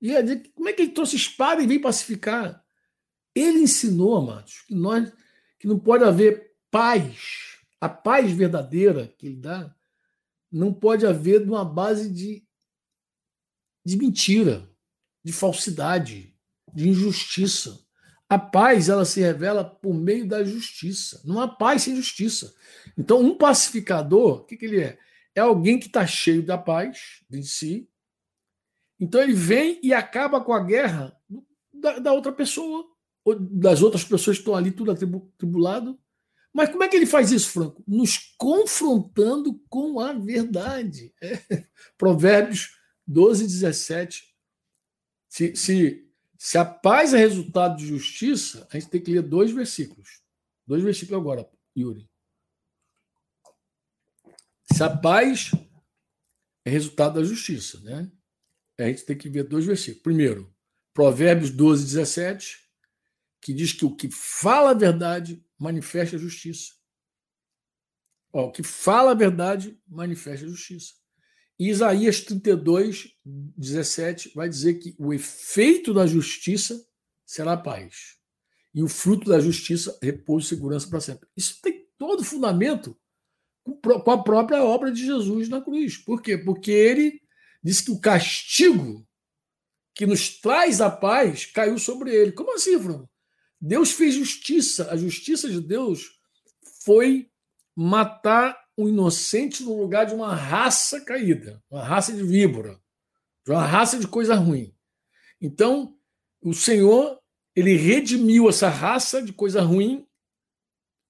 E ia dizer, como é que ele trouxe espada e veio pacificar? Ele ensinou, amados, que nós que não pode haver paz, a paz verdadeira que ele dá, não pode haver numa base de, de mentira, de falsidade, de injustiça. A paz ela se revela por meio da justiça. Não há paz sem justiça. Então, um pacificador, o que, que ele é? É alguém que está cheio da paz de si. Então, ele vem e acaba com a guerra da, da outra pessoa das outras pessoas que estão ali tudo atribulado. Mas como é que ele faz isso, Franco? Nos confrontando com a verdade. É. Provérbios 12, 17. Se, se, se a paz é resultado de justiça, a gente tem que ler dois versículos. Dois versículos agora, Yuri. Se a paz é resultado da justiça, né? A gente tem que ver dois versículos. Primeiro, Provérbios 12, 17 que diz que o que fala a verdade manifesta a justiça. Ó, o que fala a verdade manifesta a justiça. E Isaías 32, 17 vai dizer que o efeito da justiça será a paz. E o fruto da justiça, repouso e segurança para sempre. Isso tem todo fundamento com a própria obra de Jesus na cruz. Por quê? Porque ele disse que o castigo que nos traz a paz caiu sobre ele. Como assim, Bruno? Deus fez justiça. A justiça de Deus foi matar um inocente no lugar de uma raça caída, uma raça de víbora, de uma raça de coisa ruim. Então, o Senhor, ele redimiu essa raça de coisa ruim,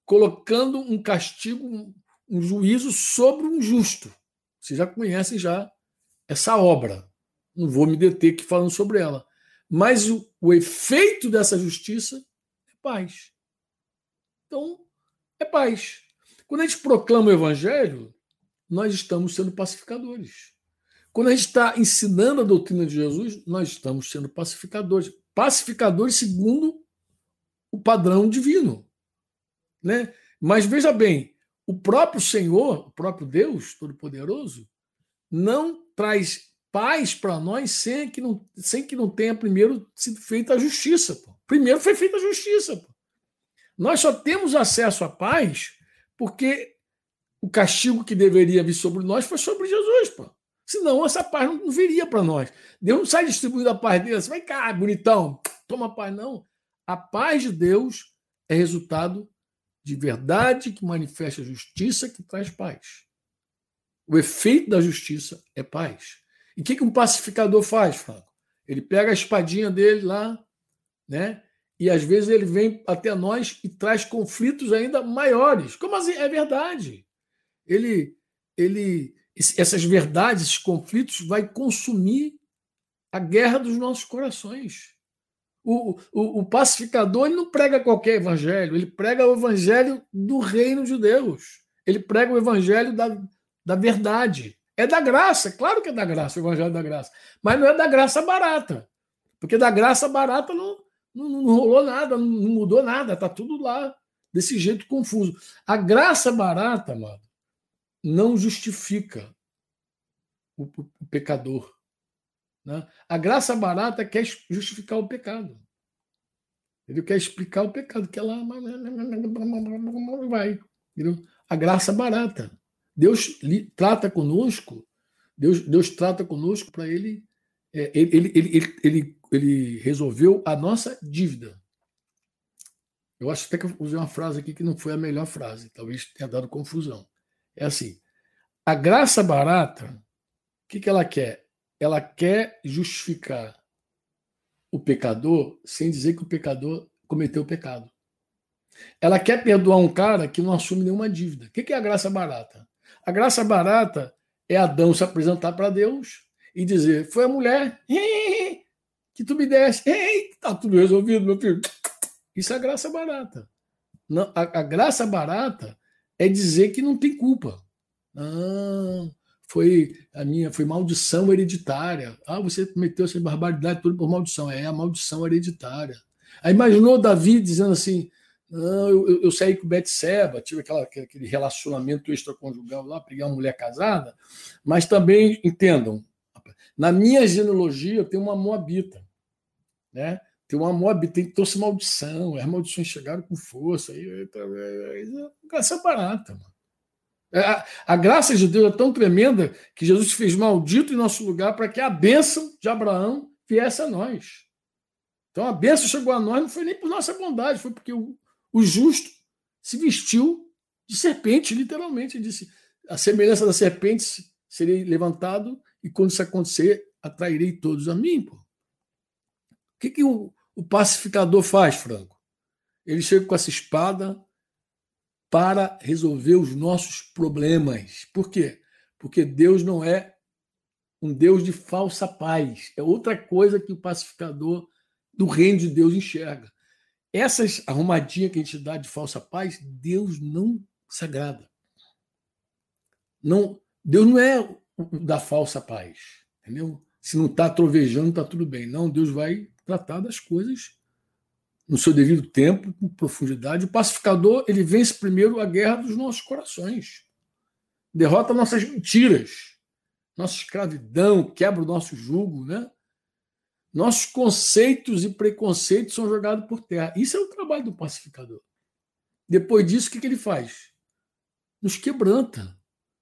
colocando um castigo, um juízo sobre um justo. Vocês já conhecem já essa obra. Não vou me deter aqui falando sobre ela. Mas o, o efeito dessa justiça paz. Então, é paz. Quando a gente proclama o evangelho, nós estamos sendo pacificadores. Quando a gente está ensinando a doutrina de Jesus, nós estamos sendo pacificadores. Pacificadores segundo o padrão divino. Né? Mas veja bem, o próprio Senhor, o próprio Deus Todo-Poderoso, não traz paz para nós sem que, não, sem que não tenha primeiro sido feita a justiça. Pô. Primeiro foi feita a justiça. Pô. Nós só temos acesso à paz porque o castigo que deveria vir sobre nós foi sobre Jesus. Pô. Senão essa paz não viria para nós. Deus não sai distribuindo a paz dele. Você vai cá, bonitão, toma paz. Não. A paz de Deus é resultado de verdade que manifesta justiça que traz paz. O efeito da justiça é paz. E o que, que um pacificador faz, Franco? Ele pega a espadinha dele lá, né? E às vezes ele vem até nós e traz conflitos ainda maiores. Como assim? É verdade. Ele, ele, essas verdades, esses conflitos, vai consumir a guerra dos nossos corações. O, o, o pacificador ele não prega qualquer evangelho, ele prega o evangelho do reino de Deus. Ele prega o evangelho da, da verdade. É da graça, claro que é da graça, o evangelho da graça. Mas não é da graça barata. Porque da graça barata não, não, não rolou nada, não, mudou nada, está tudo lá, desse jeito confuso. A graça barata, mano, não justifica o, o pecador. Né? A graça barata quer justificar o pecado. Ele quer explicar o pecado, que ela vai. A graça barata. Deus trata conosco, Deus, Deus trata conosco para ele, é, ele, ele, ele, ele, ele resolveu a nossa dívida. Eu acho até que eu usei uma frase aqui que não foi a melhor frase, talvez tenha dado confusão. É assim: a graça barata, o que, que ela quer? Ela quer justificar o pecador sem dizer que o pecador cometeu o pecado. Ela quer perdoar um cara que não assume nenhuma dívida. O que é a graça barata? A graça barata é Adão se apresentar para Deus e dizer: Foi a mulher que tu me deste, está tudo resolvido, meu filho. Isso é graça barata. Não, a, a, graça barata é dizer que não tem culpa. Não, foi a minha, foi maldição hereditária. Ah, você cometeu essa barbaridade toda por maldição. É a maldição hereditária. Aí imaginou Davi dizendo assim: não, eu, eu saí com Betseba, tive aquela, aquele relacionamento extraconjugal lá, peguei uma mulher casada, mas também, entendam, na minha genealogia eu tenho uma moabita, né? Tem uma moabita, tem trouxe maldição, as maldições chegaram com força, aí, graça é barata, mano. É, a, a, graça de Deus é tão tremenda que Jesus fez maldito em nosso lugar para que a bênção de Abraão viesse a nós. Então a bênção chegou a nós não foi nem por nossa bondade, foi porque o, o justo se vestiu de serpente, literalmente. Ele disse: a semelhança da serpente serei levantado, e quando isso acontecer, atrairei todos a mim. Pô. O que, que o, o pacificador faz, Franco? Ele chega com essa espada para resolver os nossos problemas. Por quê? Porque Deus não é um Deus de falsa paz. É outra coisa que o pacificador do reino de Deus enxerga. Essas arrumadinhas que a gente dá de falsa paz, Deus não se agrada. Não, Deus não é da falsa paz, entendeu? Se não está trovejando, está tudo bem. Não, Deus vai tratar das coisas no seu devido tempo, com profundidade. O pacificador, ele vence primeiro a guerra dos nossos corações. Derrota nossas mentiras, nossa escravidão, quebra o nosso jugo, né? Nossos conceitos e preconceitos são jogados por terra. Isso é o trabalho do pacificador. Depois disso, o que, ele faz? Nos quebranta,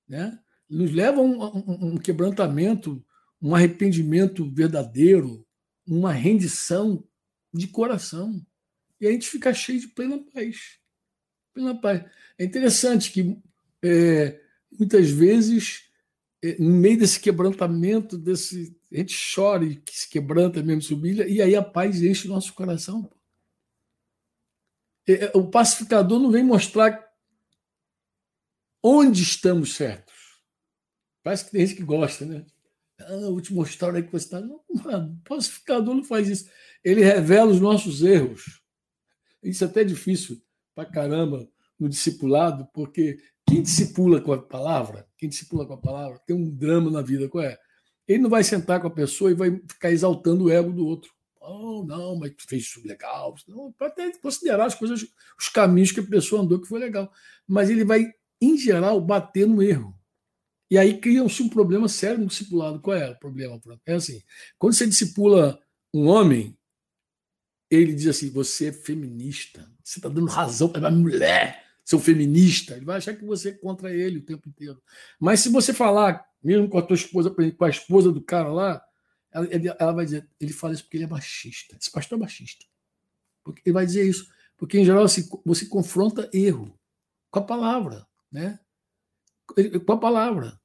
né? nos leva a um, um, um quebrantamento, um arrependimento verdadeiro, uma rendição de coração. E a gente fica cheio de plena paz. Plena paz. É interessante que é, muitas vezes, é, no meio desse quebrantamento, desse a gente chora e se quebranta mesmo, se humilha, e aí a paz enche o nosso coração. É, o pacificador não vem mostrar onde estamos certos. Parece que tem gente que gosta, né? Ah, vou te mostrar onde é que você está. Não, mano, o pacificador não faz isso. Ele revela os nossos erros. Isso é até difícil pra caramba no discipulado, porque quem discipula com a palavra, quem discipula com a palavra, tem um drama na vida, qual é? Ele não vai sentar com a pessoa e vai ficar exaltando o ego do outro. Oh, não, mas fez isso legal. Pode até considerar as coisas, os caminhos que a pessoa andou que foi legal. Mas ele vai, em geral, bater no erro. E aí cria-se um problema sério no discipulado. Qual é o problema? É assim: quando você discipula um homem, ele diz assim: você é feminista, você está dando razão para a mulher, seu feminista. Ele vai achar que você é contra ele o tempo inteiro. Mas se você falar mesmo com a tua esposa, com a esposa do cara lá, ela, ela vai dizer, ele fala isso porque ele é machista. Esse pastor é machista. Porque ele vai dizer isso. Porque, em geral, assim, você confronta erro com a palavra, né? Com a palavra.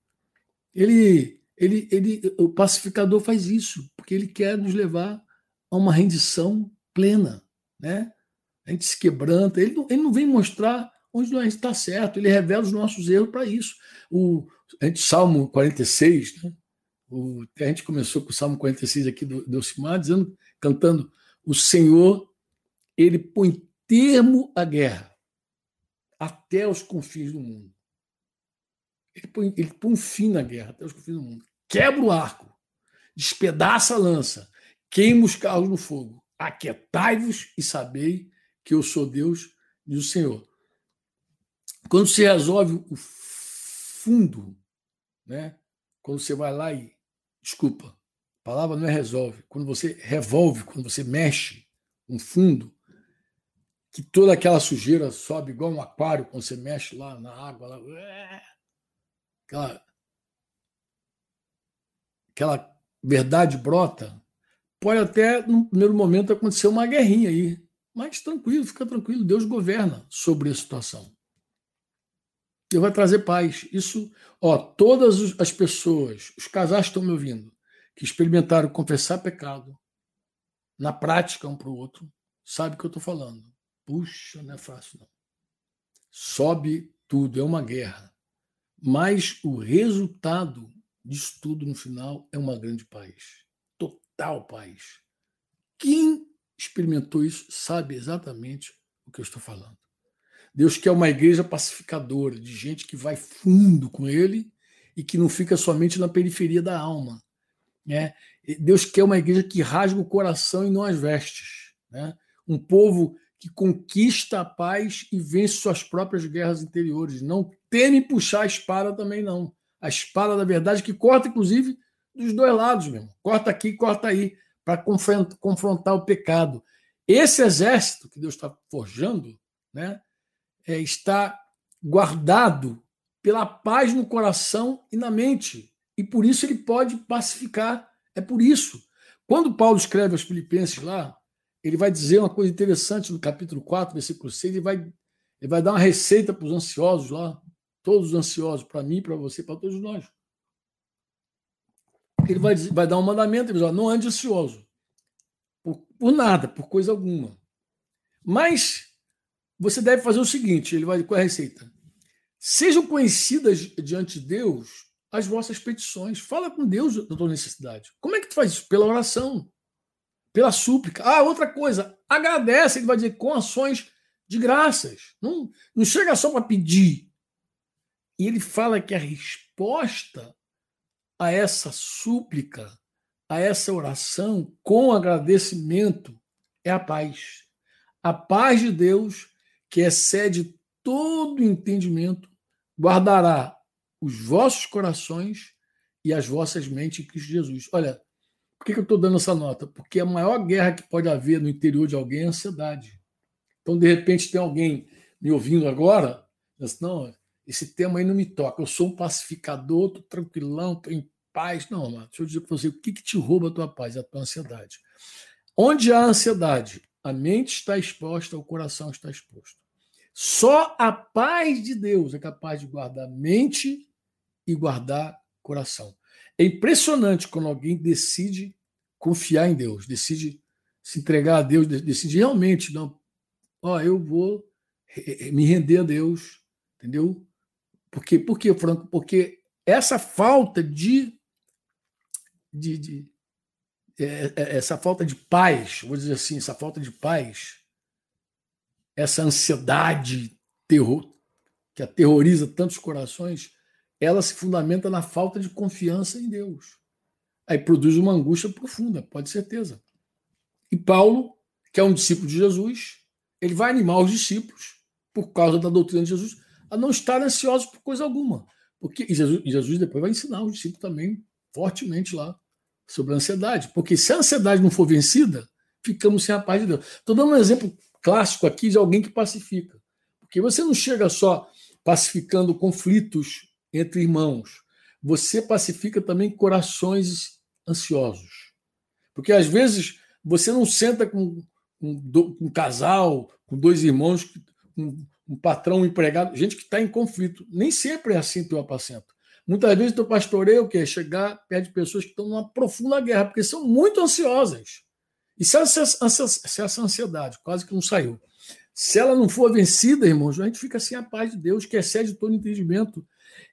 Ele, ele, ele, o pacificador faz isso, porque ele quer nos levar a uma rendição plena, né? A gente se quebranta. Ele não, ele não vem mostrar onde nós está certo, ele revela os nossos erros para isso. O, a gente, Salmo 46, né? o, a gente começou com o Salmo 46 aqui do, do Elcimar, dizendo, cantando: O Senhor, ele põe termo à guerra até os confins do mundo. Ele põe, ele põe um fim na guerra até os confins do mundo. Quebra o arco, despedaça a lança, queima os carros no fogo. Aquietai-vos e sabei que eu sou Deus, diz o Senhor. Quando se resolve o fundo, né? quando você vai lá e. Desculpa, a palavra não é resolve. Quando você revolve, quando você mexe um fundo, que toda aquela sujeira sobe igual um aquário quando você mexe lá na água, lá, aquela, aquela verdade brota, pode até, no primeiro momento, acontecer uma guerrinha aí. Mas tranquilo, fica tranquilo, Deus governa sobre a situação. Deus vai trazer paz. Isso, ó, todas as pessoas, os casais estão me ouvindo, que experimentaram confessar pecado na prática um para o outro, sabe o que eu estou falando. Puxa, não é fácil, não. Sobe tudo, é uma guerra. Mas o resultado disso tudo no final é uma grande paz. Total paz. Quem experimentou isso sabe exatamente o que eu estou falando. Deus quer uma igreja pacificadora, de gente que vai fundo com ele e que não fica somente na periferia da alma. Né? Deus quer uma igreja que rasga o coração e não as vestes. Né? Um povo que conquista a paz e vence suas próprias guerras interiores. Não teme puxar a espada também, não. A espada da verdade que corta, inclusive, dos dois lados mesmo. Corta aqui, corta aí, para confrontar o pecado. Esse exército que Deus está forjando né, é, está guardado pela paz no coração e na mente. E por isso ele pode pacificar. É por isso. Quando Paulo escreve aos Filipenses lá, ele vai dizer uma coisa interessante no capítulo 4, versículo 6, ele vai, ele vai dar uma receita para os ansiosos lá, todos os ansiosos, para mim, para você, para todos nós. Ele vai, vai dar um mandamento, ele diz, ó, não ande ansioso, por, por nada, por coisa alguma. Mas você deve fazer o seguinte: ele vai com a receita. Sejam conhecidas diante de Deus as vossas petições. Fala com Deus da tua necessidade. Como é que tu faz isso? Pela oração, pela súplica. Ah, outra coisa, agradece, ele vai dizer, com ações de graças. Não, não chega só para pedir. E ele fala que a resposta a essa súplica, a essa oração, com agradecimento, é a paz. A paz de Deus que excede todo entendimento, guardará os vossos corações e as vossas mentes em Cristo Jesus. Olha, por que eu estou dando essa nota? Porque a maior guerra que pode haver no interior de alguém é a ansiedade. Então, de repente, tem alguém me ouvindo agora, diz, não, esse tema aí não me toca. Eu sou um pacificador, estou tranquilão, estou em paz. Não, mano, deixa eu dizer para você, o que, que te rouba a tua paz? A tua ansiedade. Onde há ansiedade, a mente está exposta, o coração está exposto. Só a paz de Deus é capaz de guardar mente e guardar coração. É impressionante quando alguém decide confiar em Deus, decide se entregar a Deus, decide realmente, não, ó, eu vou me render a Deus, entendeu? Porque, por quê, Franco? Porque essa falta de, de, de é, é, essa falta de paz, vou dizer assim, essa falta de paz, essa ansiedade terror, que aterroriza tantos corações, ela se fundamenta na falta de confiança em Deus. Aí produz uma angústia profunda, pode certeza. E Paulo, que é um discípulo de Jesus, ele vai animar os discípulos, por causa da doutrina de Jesus, a não estar ansiosos por coisa alguma. Porque e Jesus, Jesus depois vai ensinar os discípulos também fortemente lá sobre a ansiedade. Porque se a ansiedade não for vencida, ficamos sem a paz de Deus. Estou dando um exemplo clássico aqui de alguém que pacifica. Porque você não chega só pacificando conflitos entre irmãos, você pacifica também corações ansiosos. Porque às vezes você não senta com um, um casal, com dois irmãos, um, um patrão, um empregado, gente que está em conflito. Nem sempre é assim teu apacento. Muitas vezes teu pastoreio que é chegar perto de pessoas que estão numa profunda guerra, porque são muito ansiosas. E se essa, se essa ansiedade quase que não saiu, se ela não for vencida, irmãos, a gente fica sem a paz de Deus, que excede todo entendimento.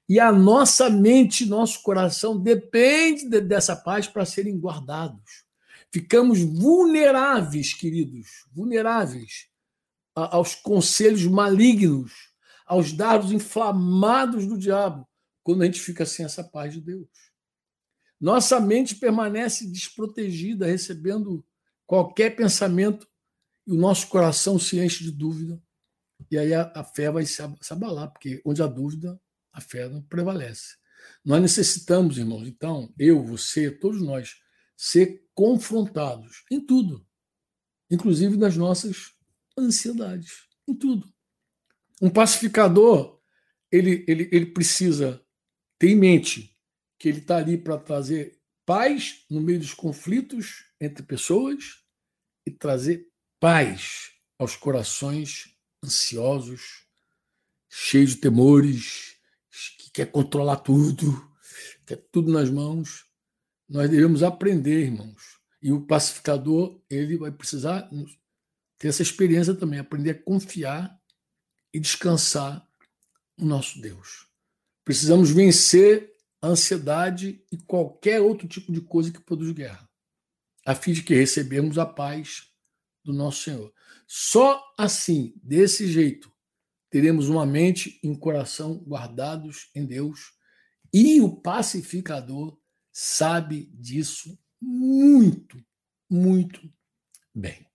E a nossa mente, nosso coração depende de, dessa paz para serem guardados. Ficamos vulneráveis, queridos, vulneráveis aos conselhos malignos, aos dardos inflamados do diabo, quando a gente fica sem essa paz de Deus. Nossa mente permanece desprotegida, recebendo qualquer pensamento e o nosso coração se enche de dúvida. E aí a, a fé vai se abalar, porque onde há dúvida, a fé não prevalece. Nós necessitamos, irmãos, então, eu, você, todos nós, ser confrontados em tudo, inclusive nas nossas ansiedades, em tudo. Um pacificador, ele, ele, ele precisa ter em mente que ele está ali para trazer paz no meio dos conflitos entre pessoas e trazer paz aos corações ansiosos, cheios de temores, que quer controlar tudo, quer tudo nas mãos. Nós devemos aprender, irmãos. E o pacificador, ele vai precisar ter essa experiência também, aprender a confiar e descansar no nosso Deus. Precisamos vencer a ansiedade e qualquer outro tipo de coisa que produz guerra, a fim de que recebemos a paz do nosso Senhor. Só assim, desse jeito, teremos uma mente e um coração guardados em Deus, e o pacificador sabe disso muito, muito bem.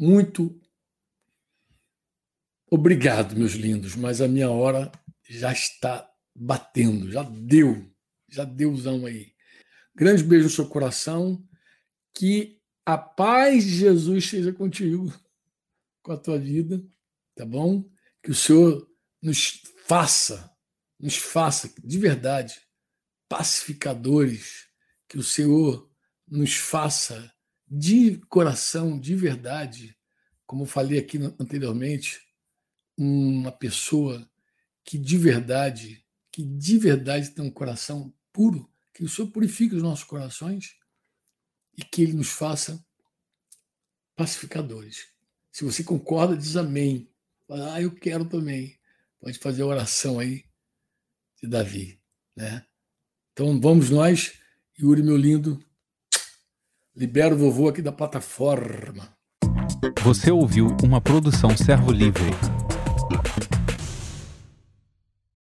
Muito obrigado, meus lindos, mas a minha hora já está batendo, já deu, já deuzão aí. Grande beijo no seu coração, que a paz de Jesus esteja contigo, com a tua vida, tá bom? Que o Senhor nos faça, nos faça de verdade pacificadores, que o Senhor nos faça de coração, de verdade, como falei aqui anteriormente, uma pessoa que de verdade, que de verdade tem um coração puro, que o Senhor purifique os nossos corações e que Ele nos faça pacificadores. Se você concorda, diz amém. Ah, eu quero também. Pode fazer a oração aí de Davi. Né? Então vamos nós, Yuri, meu lindo, libera o vovô aqui da plataforma. Você ouviu uma produção Servo Livre.